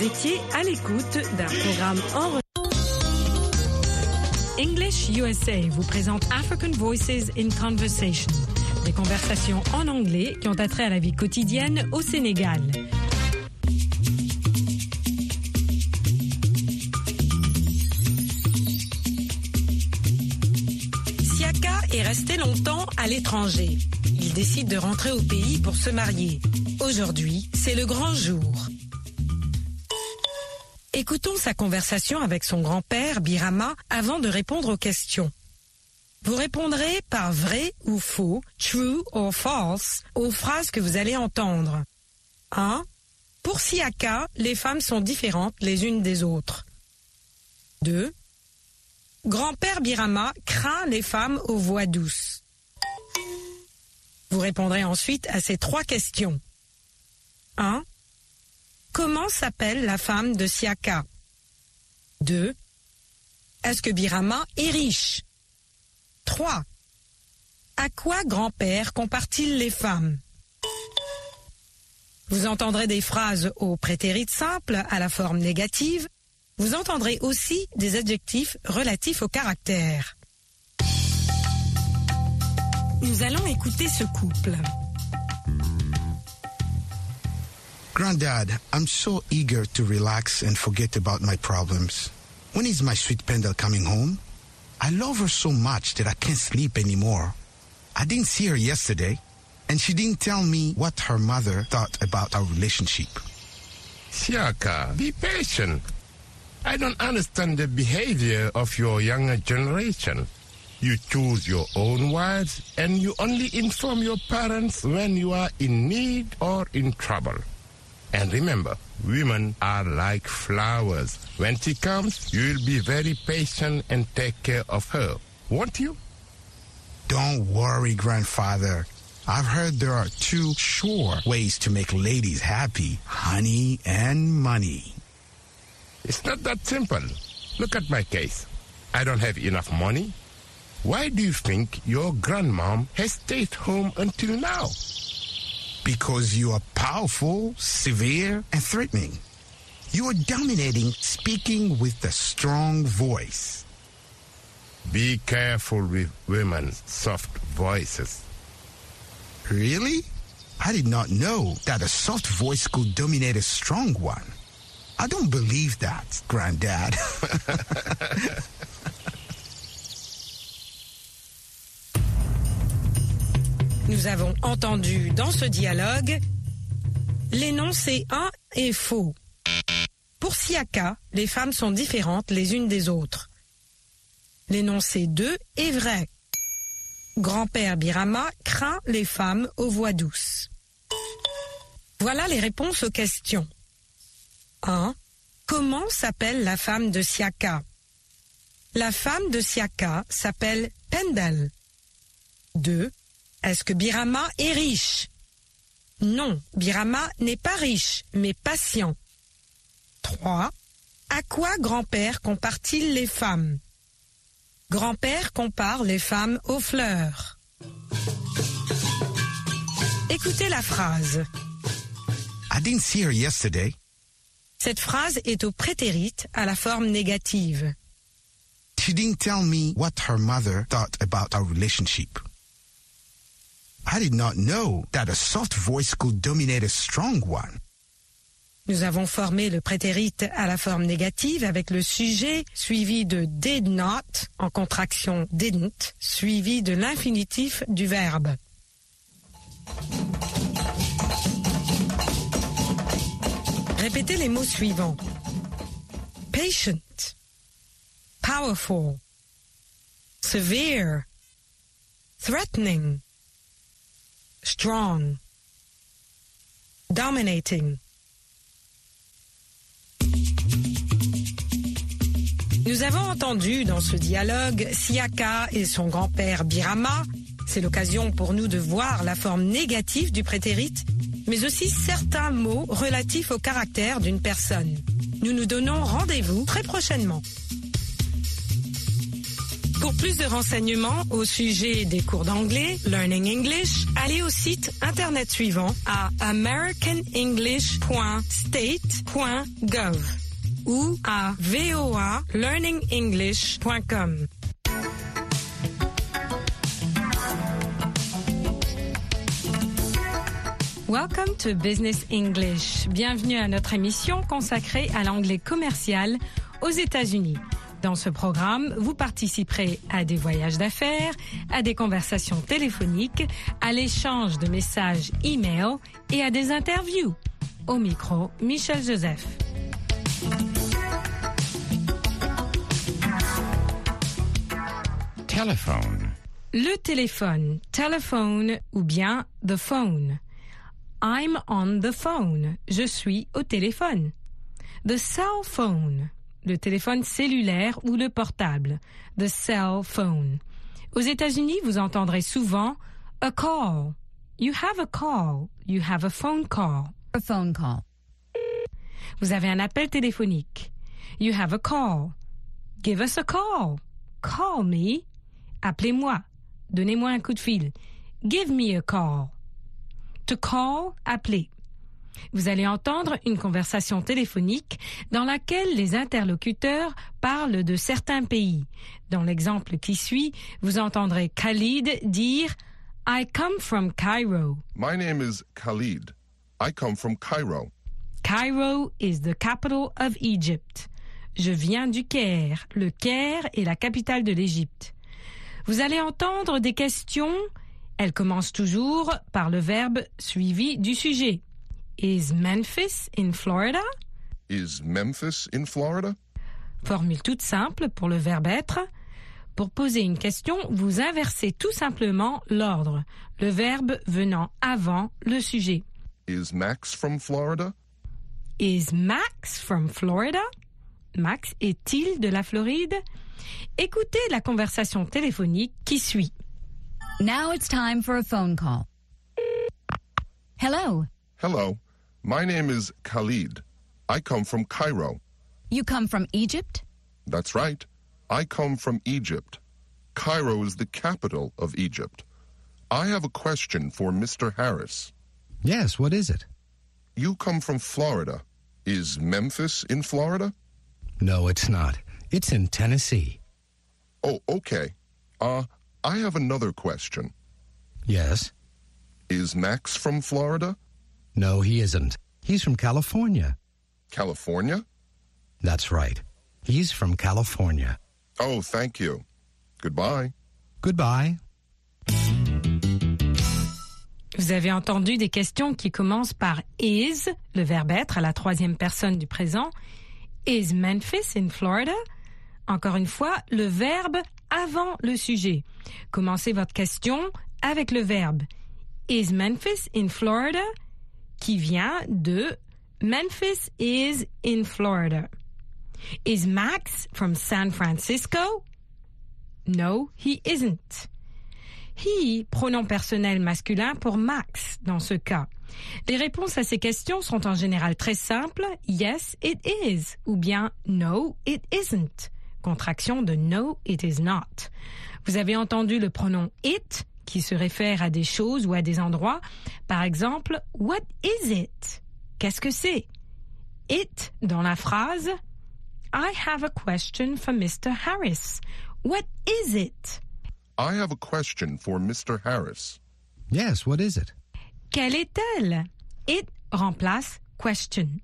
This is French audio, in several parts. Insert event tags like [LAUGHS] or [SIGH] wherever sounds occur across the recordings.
Vous étiez à l'écoute d'un programme en English USA vous présente African Voices in Conversation, des conversations en anglais qui ont attrait à la vie quotidienne au Sénégal. Siaka est resté longtemps à l'étranger. Il décide de rentrer au pays pour se marier. Aujourd'hui, c'est le grand jour. Écoutons sa conversation avec son grand-père Birama avant de répondre aux questions. Vous répondrez par vrai ou faux, true or false, aux phrases que vous allez entendre. 1. Pour Siaka, les femmes sont différentes les unes des autres. 2. Grand-père Birama craint les femmes aux voix douces. Vous répondrez ensuite à ces trois questions. 1. Comment s'appelle la femme de Siaka? 2. Est-ce que Birama est riche? 3. À quoi grand-père compare-t-il les femmes? Vous entendrez des phrases au prétérit simple à la forme négative. Vous entendrez aussi des adjectifs relatifs au caractère. Nous allons écouter ce couple. Granddad, I'm so eager to relax and forget about my problems. When is my sweet Pendle coming home? I love her so much that I can't sleep anymore. I didn't see her yesterday, and she didn't tell me what her mother thought about our relationship. Siaka, be patient. I don't understand the behavior of your younger generation. You choose your own words and you only inform your parents when you are in need or in trouble. And remember, women are like flowers. When she comes, you will be very patient and take care of her, won't you? Don't worry, grandfather. I've heard there are two sure ways to make ladies happy honey and money. It's not that simple. Look at my case. I don't have enough money. Why do you think your grandmom has stayed home until now? Because you are powerful, severe, and threatening. You are dominating, speaking with a strong voice. Be careful with women's soft voices. Really? I did not know that a soft voice could dominate a strong one. I don't believe that, Granddad. [LAUGHS] Nous avons entendu dans ce dialogue l'énoncé 1 est faux. Pour Siaka, les femmes sont différentes les unes des autres. L'énoncé 2 est vrai. Grand-père Birama craint les femmes aux voix douces. Voilà les réponses aux questions. 1. Comment s'appelle la femme de Siaka? La femme de Siaka s'appelle Pendel. 2. Est-ce que Birama est riche? Non, Birama n'est pas riche, mais patient. 3. À quoi grand-père compare-t-il les femmes? Grand-père compare les femmes aux fleurs. Écoutez la phrase. I didn't see her yesterday. Cette phrase est au prétérit à la forme négative. She didn't tell me what her mother thought about our relationship. I did not know that a soft voice could dominate a strong one. Nous avons formé le prétérit à la forme négative avec le sujet suivi de did not en contraction didn't suivi de l'infinitif du verbe. Répétez les mots suivants. Patient, powerful, severe, threatening, strong, dominating. Nous avons entendu dans ce dialogue Siaka et son grand-père Birama. C'est l'occasion pour nous de voir la forme négative du prétérit, mais aussi certains mots relatifs au caractère d'une personne. Nous nous donnons rendez-vous très prochainement. Pour plus de renseignements au sujet des cours d'anglais, Learning English, allez au site internet suivant à americanenglish.state.gov ou à voalearningenglish.com. Welcome to Business English. Bienvenue à notre émission consacrée à l'anglais commercial aux États-Unis. Dans ce programme, vous participerez à des voyages d'affaires, à des conversations téléphoniques, à l'échange de messages e-mail et à des interviews. Au micro, Michel Joseph. Telephone. Le téléphone, telephone ou bien the phone. I'm on the phone. Je suis au téléphone. The cell phone. Le téléphone cellulaire ou le portable. The cell phone. Aux États-Unis, vous entendrez souvent a call. You have a call. You have a phone call. A phone call. Vous avez un appel téléphonique. You have a call. Give us a call. Call me. Appelez-moi. Donnez-moi un coup de fil. Give me a call. To call, appeler. Vous allez entendre une conversation téléphonique dans laquelle les interlocuteurs parlent de certains pays. Dans l'exemple qui suit, vous entendrez Khalid dire I come from Cairo. My name is Khalid. I come from Cairo. Cairo is the capital of Egypt. Je viens du Caire. Le Caire est la capitale de l'Égypte. Vous allez entendre des questions. Elles commencent toujours par le verbe suivi du sujet. Is Memphis in Florida? Is Memphis in Florida? Formule toute simple pour le verbe être. Pour poser une question, vous inversez tout simplement l'ordre, le verbe venant avant le sujet. Is Max from Florida? Is Max from Florida? Max est-il de la Floride? Écoutez la conversation téléphonique qui suit. Now it's time for a phone call. Hello. Hello. My name is Khalid. I come from Cairo. You come from Egypt? That's right. I come from Egypt. Cairo is the capital of Egypt. I have a question for Mr. Harris. Yes, what is it? You come from Florida. Is Memphis in Florida? No, it's not. It's in Tennessee. Oh, okay. Uh, I have another question. Yes? Is Max from Florida? No, he isn't. He's from California. California? That's right. He's from California. Oh, thank you. Goodbye. Goodbye. Vous avez entendu des questions qui commencent par is, le verbe être à la troisième personne du présent. Is Memphis in Florida? Encore une fois, le verbe avant le sujet. Commencez votre question avec le verbe Is Memphis in Florida? Qui vient de Memphis is in Florida. Is Max from San Francisco? No, he isn't. He, pronom personnel masculin pour Max dans ce cas. Les réponses à ces questions sont en général très simples. Yes, it is. Ou bien no, it isn't. Contraction de no, it is not. Vous avez entendu le pronom it qui se réfère à des choses ou à des endroits. Par exemple, what is it? Qu'est-ce que c'est? It dans la phrase I have a question for Mr. Harris. What is it? I have a question for Mr. Harris. Yes, what is it? Quelle est-elle? It remplace question.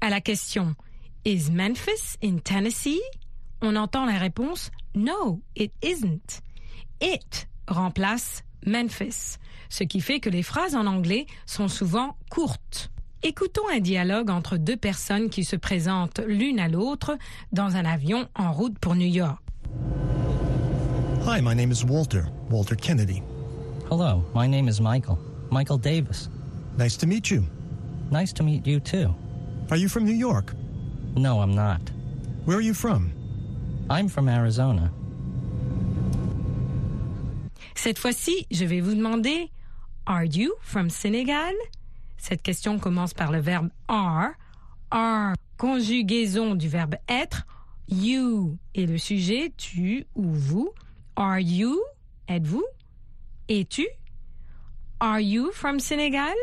À la question Is Memphis in Tennessee? On entend la réponse No, it isn't. It remplace Memphis, ce qui fait que les phrases en anglais sont souvent courtes. Écoutons un dialogue entre deux personnes qui se présentent l'une à l'autre dans un avion en route pour New York. Hi, my name is Walter, Walter Kennedy. Hello, my name is Michael. Michael Davis. Nice to meet you. Nice to meet you too. Are you from New York? No, I'm not. Where are you from? I'm from Arizona. Cette fois-ci, je vais vous demander Are you from Senegal? Cette question commence par le verbe are. Are, conjugaison du verbe être. You est le sujet, tu ou vous. Are you, êtes-vous? Es-tu? Are you from Senegal?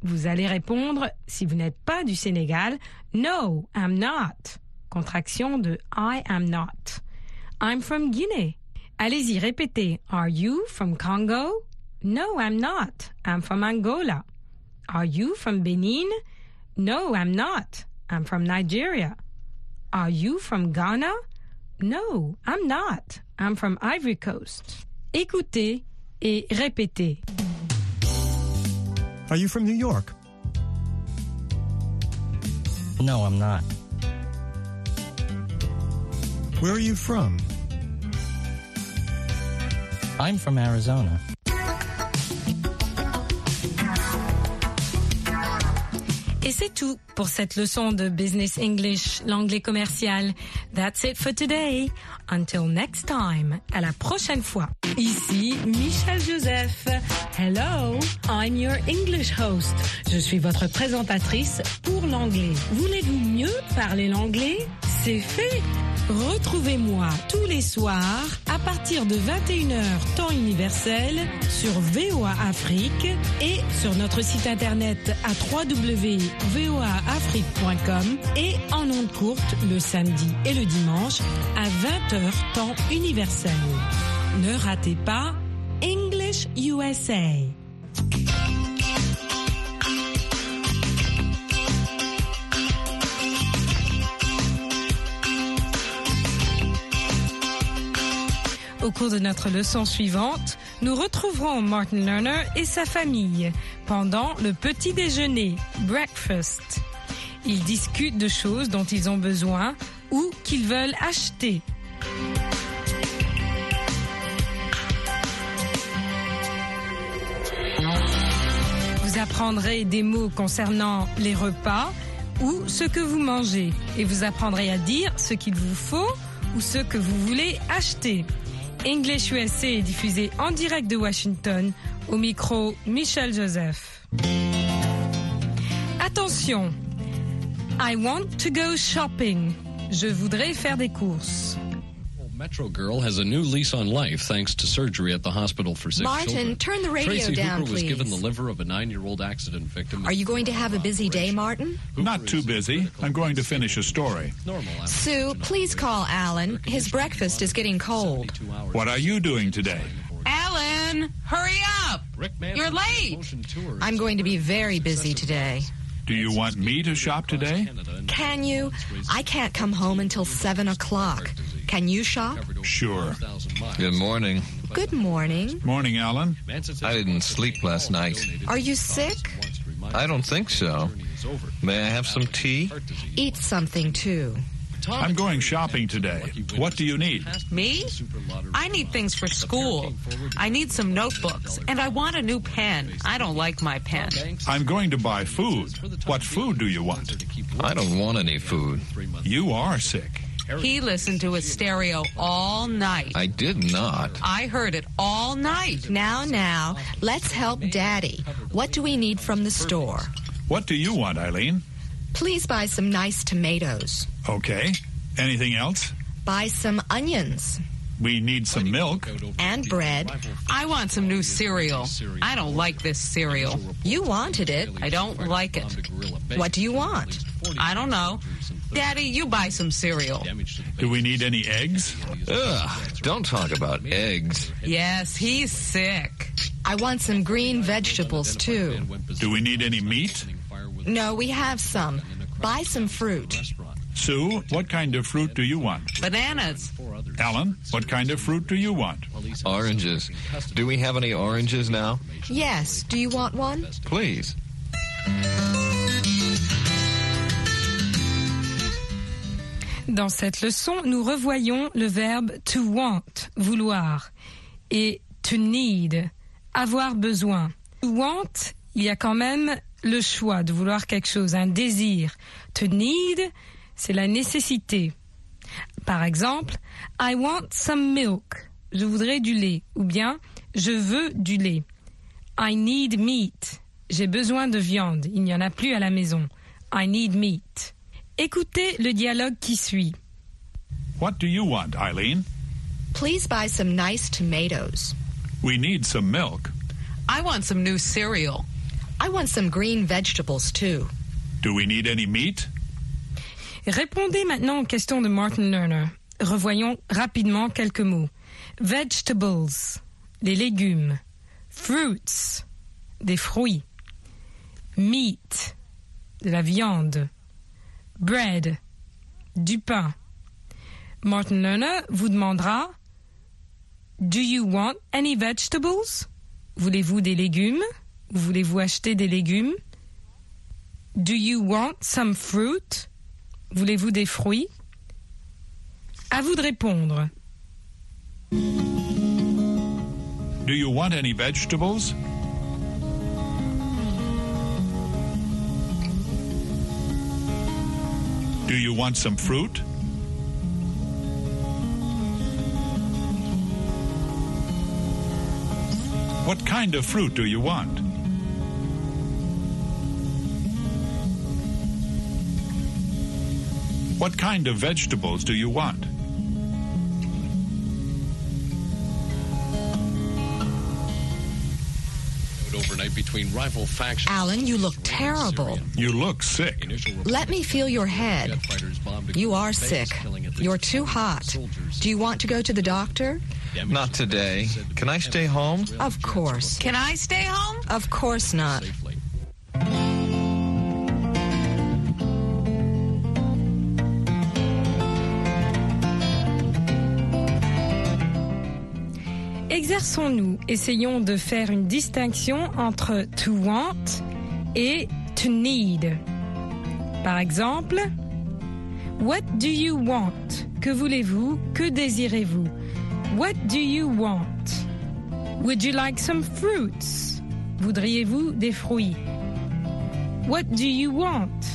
Vous allez répondre, si vous n'êtes pas du Sénégal, No, I'm not. Contraction de I am not. I'm from Guinée. Allez-y, répétez. Are you from Congo? No, I'm not. I'm from Angola. Are you from Benin? No, I'm not. I'm from Nigeria. Are you from Ghana? No, I'm not. I'm from Ivory Coast. Écoutez et répétez. Are you from New York? No, I'm not. Where are you from? I'm from Arizona. Et c'est tout pour cette leçon de Business English, l'anglais commercial. That's it for today. Until next time. À la prochaine fois. Ici Michel Joseph. Hello, I'm your English host. Je suis votre présentatrice pour l'anglais. Voulez-vous mieux parler l'anglais? C'est fait. Retrouvez-moi tous les soirs à partir de 21h temps universel sur VOA Afrique et sur notre site internet à www.voaafrique.com et en ondes courtes le samedi et le dimanche à 20h temps universel. Ne ratez pas English USA. Au cours de notre leçon suivante, nous retrouverons Martin Lerner et sa famille pendant le petit déjeuner, breakfast. Ils discutent de choses dont ils ont besoin ou qu'ils veulent acheter. Vous apprendrez des mots concernant les repas ou ce que vous mangez et vous apprendrez à dire ce qu'il vous faut ou ce que vous voulez acheter. English USA est diffusé en direct de Washington au micro Michel Joseph. Attention, I want to go shopping. Je voudrais faire des courses. Metro Girl has a new lease on life thanks to surgery at the hospital for sick Martin, children. turn the radio Tracy down, Hooper was given the liver of a nine-year-old accident victim. Are you going to have a busy day, Martin? Not too busy. I'm going to finish a story. Normal Sue, please call Alan. His breakfast is getting cold. What are you doing today? Alan, hurry up! Rick You're late. I'm going to be very busy today. Do you want me to shop today? Can you? I can't come home until 7 o'clock. Can you shop? Sure. Good morning. Good morning. Morning, Alan. I didn't sleep last night. Are you sick? I don't think so. May I have some tea? Eat something too. I'm going shopping today. What do you need? Me? I need things for school. I need some notebooks, and I want a new pen. I don't like my pen. I'm going to buy food. What food do you want? I don't want any food. You are sick. He listened to his stereo all night. I did not. I heard it all night. Now, now, let's help Daddy. What do we need from the store? What do you want, Eileen? Please buy some nice tomatoes. Okay. Anything else? Buy some onions We need some milk. and bread. I want some new cereal. I don't like this cereal. You wanted it. I don't like it. What do you want? I don't know. Daddy, you buy some cereal. Do we need any eggs? Ugh, don't talk about eggs. Yes, he's sick. I want some green vegetables too. Do we need any meat? No, we have some. Buy some fruit. Sue, what kind of fruit do you want? Bananas. Alan, what kind of fruit do you want? Oranges. Do we have any oranges now? Yes, do you want one? Please. Dans cette leçon, nous revoyons le verbe to want, vouloir, et to need, avoir besoin. To want, il y a quand même le choix de vouloir quelque chose, un désir. To need, c'est la nécessité. Par exemple, I want some milk. Je voudrais du lait. Ou bien, je veux du lait. I need meat. J'ai besoin de viande. Il n'y en a plus à la maison. I need meat. Écoutez le dialogue qui suit. What do you want, Eileen? Please buy some nice tomatoes. We need some milk. I want some new cereal. I want some green vegetables too. Do we need any meat? Répondez maintenant aux questions de Martin Lerner. Revoyons rapidement quelques mots. Vegetables, les légumes. Fruits, des fruits. Meat, de la viande. Bread, du pain. Martin Lerner vous demandera Do you want any vegetables? Voulez-vous des légumes? Voulez-vous acheter des légumes? Do you want some fruit? Voulez-vous des fruits? À vous de répondre. Do you want any vegetables? Do you want some fruit? What kind of fruit do you want? What kind of vegetables do you want? Overnight between rival factions. Alan, you look terrible. You look sick. Let me feel your head. You are sick. You're too hot. Do you want to go to the doctor? Not today. Can I stay home? Of course. Can I stay home? Of course not. Exerçons-nous, essayons de faire une distinction entre to want et to need. Par exemple, What do you want? Que voulez-vous? Que désirez-vous? What do you want? Would you like some fruits? Voudriez-vous des fruits? What do you want?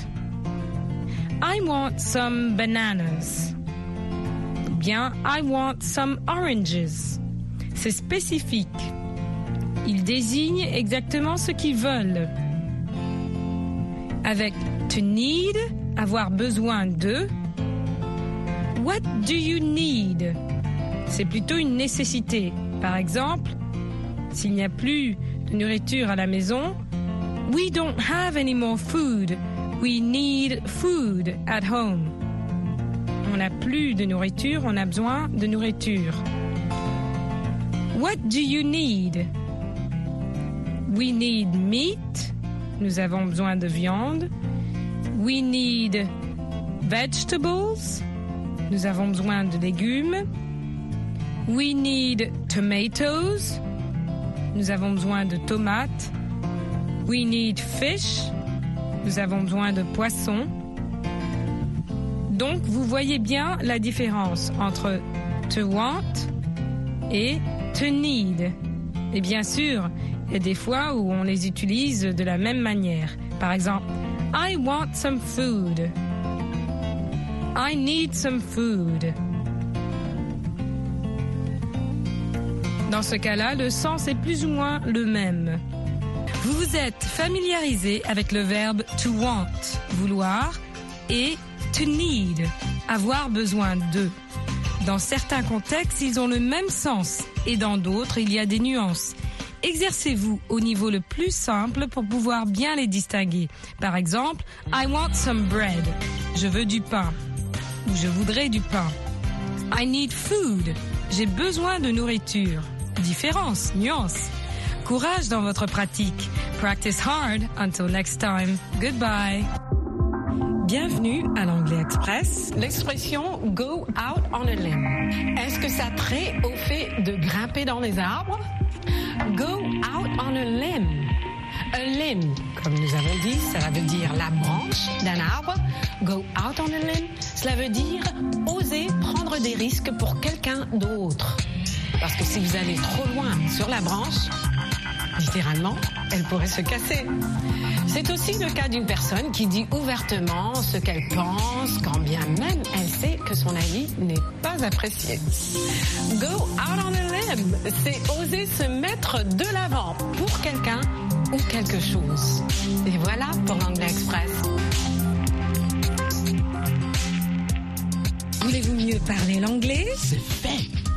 I want some bananas. Ou Bien, I want some oranges. C'est spécifique. Ils désignent exactement ce qu'ils veulent. Avec to need, avoir besoin de. What do you need? C'est plutôt une nécessité. Par exemple, s'il n'y a plus de nourriture à la maison, We don't have any more food. We need food at home. On n'a plus de nourriture, on a besoin de nourriture. What do you need? We need meat. Nous avons besoin de viande. We need vegetables. Nous avons besoin de légumes. We need tomatoes. Nous avons besoin de tomates. We need fish. Nous avons besoin de poissons. Donc, vous voyez bien la différence entre to want et to need. Et bien sûr, il y a des fois où on les utilise de la même manière. Par exemple, I want some food. I need some food. Dans ce cas-là, le sens est plus ou moins le même. Vous vous êtes familiarisé avec le verbe to want, vouloir, et to need, avoir besoin de. Dans certains contextes, ils ont le même sens et dans d'autres, il y a des nuances. Exercez-vous au niveau le plus simple pour pouvoir bien les distinguer. Par exemple, I want some bread. Je veux du pain. Ou je voudrais du pain. I need food. J'ai besoin de nourriture. Différence, nuance. Courage dans votre pratique. Practice hard. Until next time. Goodbye. Bienvenue à l'Anglais Express. L'expression go out on a limb. Est-ce que ça trait au fait de grimper dans les arbres? Go out on a limb. A limb, comme nous avons dit, cela veut dire la branche d'un arbre. Go out on a limb, cela veut dire oser prendre des risques pour quelqu'un d'autre. Parce que si vous allez trop loin sur la branche, littéralement, elle pourrait se casser. C'est aussi le cas d'une personne qui dit ouvertement ce qu'elle pense, quand bien même elle sait que son avis n'est pas apprécié. Go out on a limb, c'est oser se mettre de l'avant pour quelqu'un ou quelque chose. Et voilà pour l'Anglais Express. Vous Voulez-vous mieux parler l'anglais? C'est fait.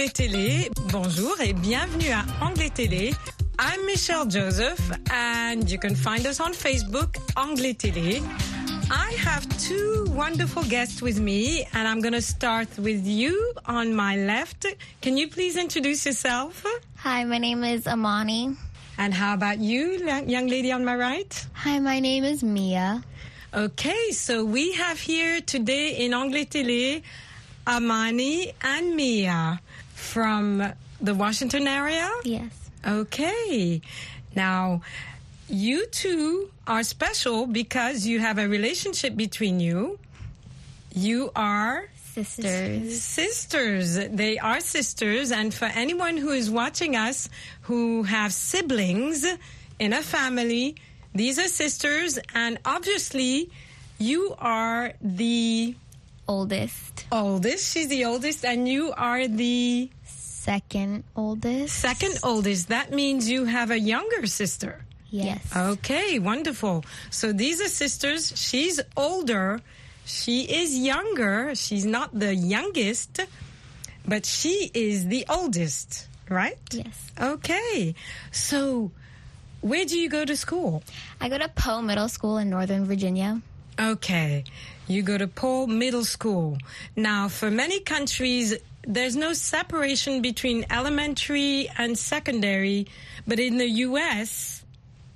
Anglais Télé. Bonjour et bienvenue à Anglais Télé. I'm Michelle Joseph and you can find us on Facebook, Anglais Télé. I have two wonderful guests with me and I'm going to start with you on my left. Can you please introduce yourself? Hi, my name is Amani. And how about you, young lady on my right? Hi, my name is Mia. Okay, so we have here today in Anglais Télé Amani and Mia from the Washington area. Yes. Okay. Now, you two are special because you have a relationship between you. You are Sisters. sisters. They are sisters. And for anyone who is watching us who have siblings in a family, these are sisters. And obviously, you are the Oldest. oldest. She's the oldest. And you are the Second oldest. second oldest. That means you have a younger sister. Yes. Okay, wonderful. So these are sisters. She's older. She is younger. She's not the youngest, but she is the oldest, right? Yes. Okay. So where do you go to school? I go to Poe Middle School in Northern Virginia. Okay. You go to Paul Middle School. Now, for many countries, there's no separation between elementary and secondary, but in the U.S.,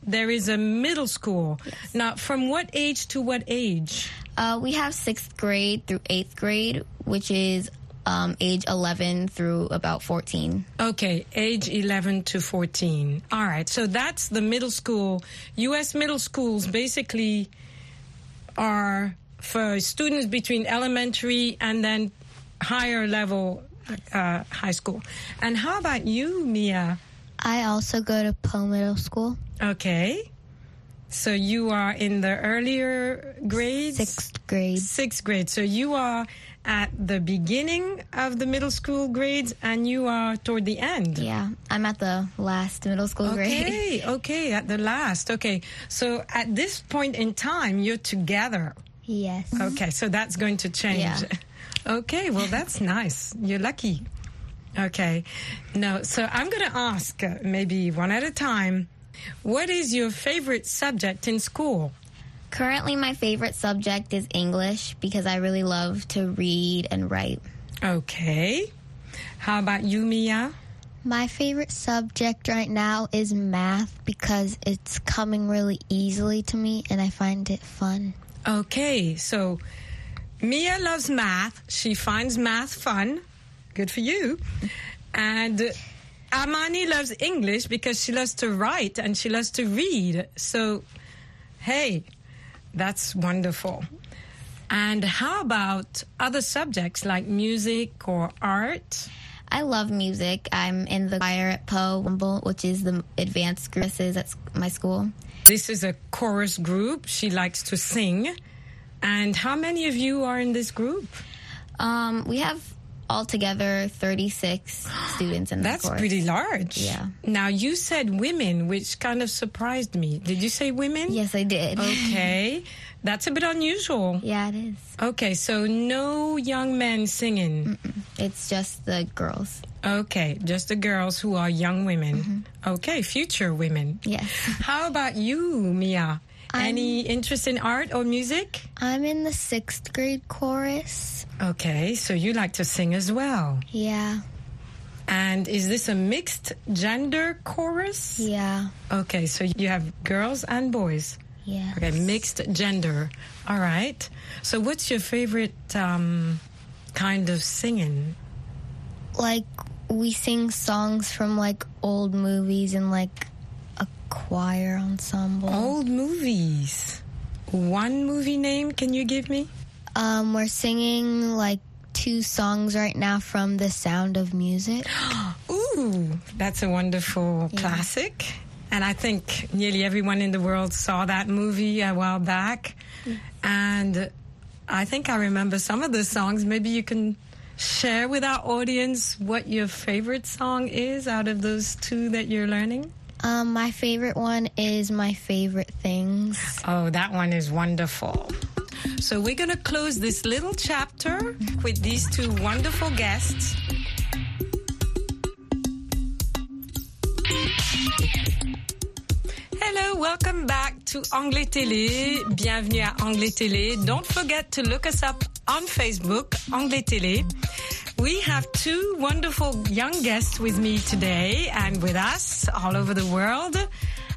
there is a middle school. Now, from what age to what age? Uh, we have sixth grade through eighth grade, which is um, age 11 through about 14. Okay, age 11 to 14. All right, so that's the middle school. U.S. middle schools basically are for students between elementary and then higher level uh, high school. And how about you, Mia? I also go to Poe Middle School. Okay. So you are in the earlier grades? Sixth grade. Sixth grade. So you are at the beginning of the middle school grades and you are toward the end. Yeah, I'm at the last middle school grade. Okay, [LAUGHS] okay, at the last. Okay. So at this point in time, you're together. Yes. Okay, so that's going to change. Yeah. [LAUGHS] Okay, well, that's [LAUGHS] nice. You're lucky. Okay. No, so I'm going to ask, uh, maybe one at a time, what is your favorite subject in school? Currently, my favorite subject is English because I really love to read and write. Okay. How about you, Mia? My favorite subject right now is math because it's coming really easily to me and I find it fun. Okay, so Mia loves math. She finds math fun. Good for you. And Amani loves English because she loves to write and she loves to read. So, hey, that's wonderful. And how about other subjects like music or art? I love music. I'm in the choir at Poe, Humboldt, which is the advanced courses at my school. This is a chorus group. She likes to sing. And how many of you are in this group? Um, we have altogether 36 [GASPS] students in the That's course. pretty large. Yeah. Now, you said women, which kind of surprised me. Did you say women? Yes, I did. [LAUGHS] Okay. That's a bit unusual. Yeah, it is. Okay, so no young men singing. It's just the girls. Okay, just the girls who are young women. Mm-hmm. Okay, future women. Yes. [LAUGHS] How about you, Mia? Any interest in art or music? I'm in the sixth grade chorus. Okay, so you like to sing as well. Yeah. And is this a mixed gender chorus? Yeah. Okay, so you have girls and boys. Yeah. Okay, mixed gender. All right. So, what's your favorite um, kind of singing? Like we sing songs from like old movies and like choir ensemble. Old movies. One movie name can you give me? Um, we're singing like two songs right now from The Sound of Music. [GASPS] Ooh, that's a wonderful Yeah. classic. And I think nearly everyone in the world saw that movie a while back. And I think I remember some of the songs. Maybe you can share with our audience what your favorite song is out of those two that you're learning. Um, my favorite one is My Favorite Things. Oh, that one is wonderful. So we're going to close this little chapter with these two wonderful guests. Hello, welcome back to Anglais Télé. Bienvenue à Anglais Télé. Don't forget to look us up on Facebook, Anglais Télé. We have two wonderful young guests with me today and with us all over the world.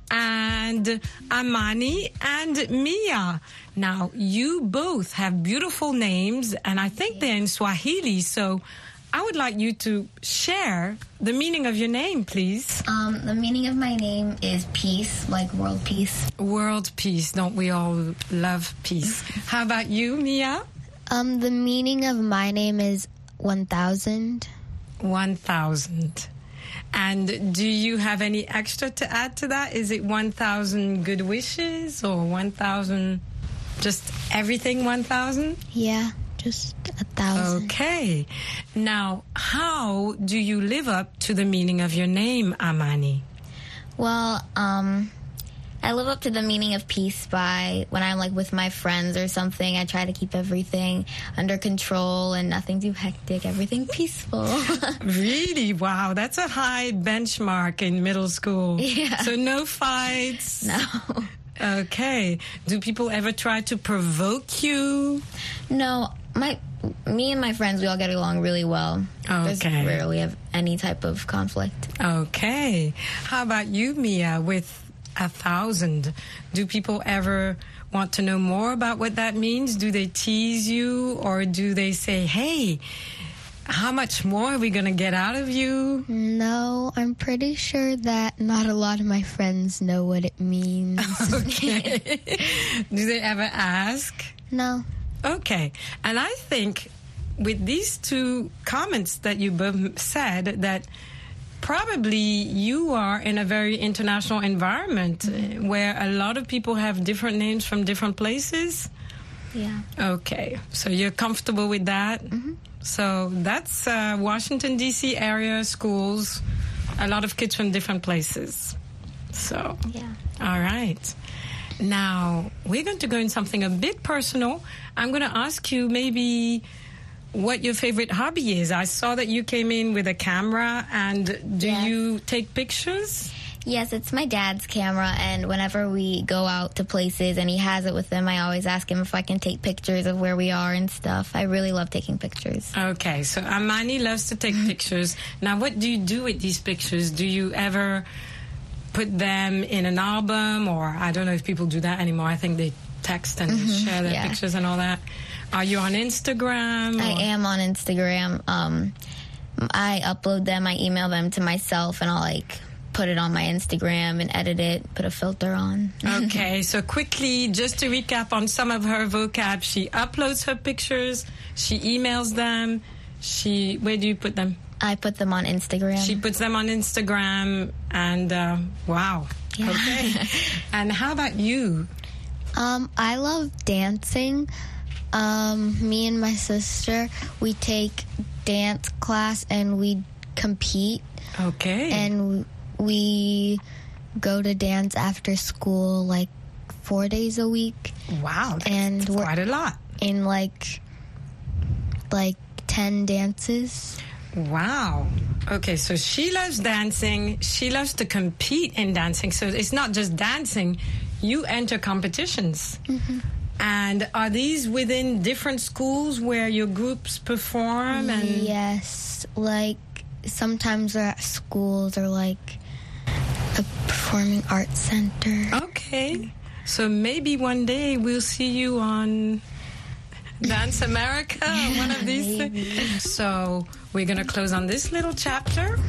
And Amani and Mia. Now, you both have beautiful names, and I think they're in Swahili. So I would like you to share the meaning of your name, please. Um, the meaning of my name is peace, like world peace. World peace. Don't we all love peace? [LAUGHS] How about you, Mia? Um, the meaning of my name is 1000. 1000. And do you have any extra to add to that? Is it 1000 good wishes or 1000 just everything 1000? Yeah, just a thousand. Okay. Now, how do you live up to the meaning of your name, Amani? Well, um, I live up to the meaning of peace by when I'm like with my friends or something. I try to keep everything under control and nothing too hectic. Everything [LAUGHS] peaceful. [LAUGHS] Really? Wow, that's a high benchmark in middle school. Yeah. So no fights. [LAUGHS] No. Okay. Do people ever try to provoke you? no, my me and my friends we all get along really well. There's Okay. rarely have any type of conflict. Okay. How about you, Mia, with a thousand? Do people ever want to know more about what that means? Do they tease you or do they say, hey, how much more are we going to get out of you? No, I'm pretty sure that not a lot of my friends know what it means. [LAUGHS] [LAUGHS] Okay. do they ever ask? no. Okay. And I think with these two comments that you both said that probably you are in a very international environment uh, where a lot of people have different names from different places. Yeah. Okay. So you're comfortable with that? So that's uh, Washington, D.C. area schools, a lot of kids from different places. So. Yeah. All right. Now, we're going to go in something a bit personal. I'm going to ask you maybe what your favorite hobby is. I saw that you came in with a camera, and do Yes. you take pictures? Yes, it's my dad's camera, and whenever we go out to places and he has it with him, I always ask him if I can take pictures of where we are and stuff. I really love taking pictures. Okay, so Amani loves to take [LAUGHS] pictures. Now, what do you do with these pictures? Do you ever put them in an album, or I don't know if people do that anymore. I think they text and Mhm, share their yeah. pictures and all that. Are you on Instagram? I am on Instagram. Um, I upload them, I email them to myself, and I'll like put it on my Instagram and edit it, put a filter on. [LAUGHS] Okay, so quickly, just to recap on some of her vocab, she uploads her pictures, she emails them, she where do you put them? I put them on Instagram. She puts them on Instagram, and uh, wow. Yeah. Okay. [LAUGHS] and how about you? Um, I love dancing. Um, me and my sister, we take dance class and we compete. Okay. And we go to dance after school like four days a week. Wow, that's, and that's we're quite a lot. in like like ten dances. Wow. Okay, so she loves dancing. She loves to compete in dancing. So it's not just dancing. You enter competitions. And are these within different schools where your groups perform? And Yes, like sometimes they're at schools or like a performing arts center. Okay. So maybe one day we'll see you on Dance America, [LAUGHS] one of these things. So we're going to close on this little chapter.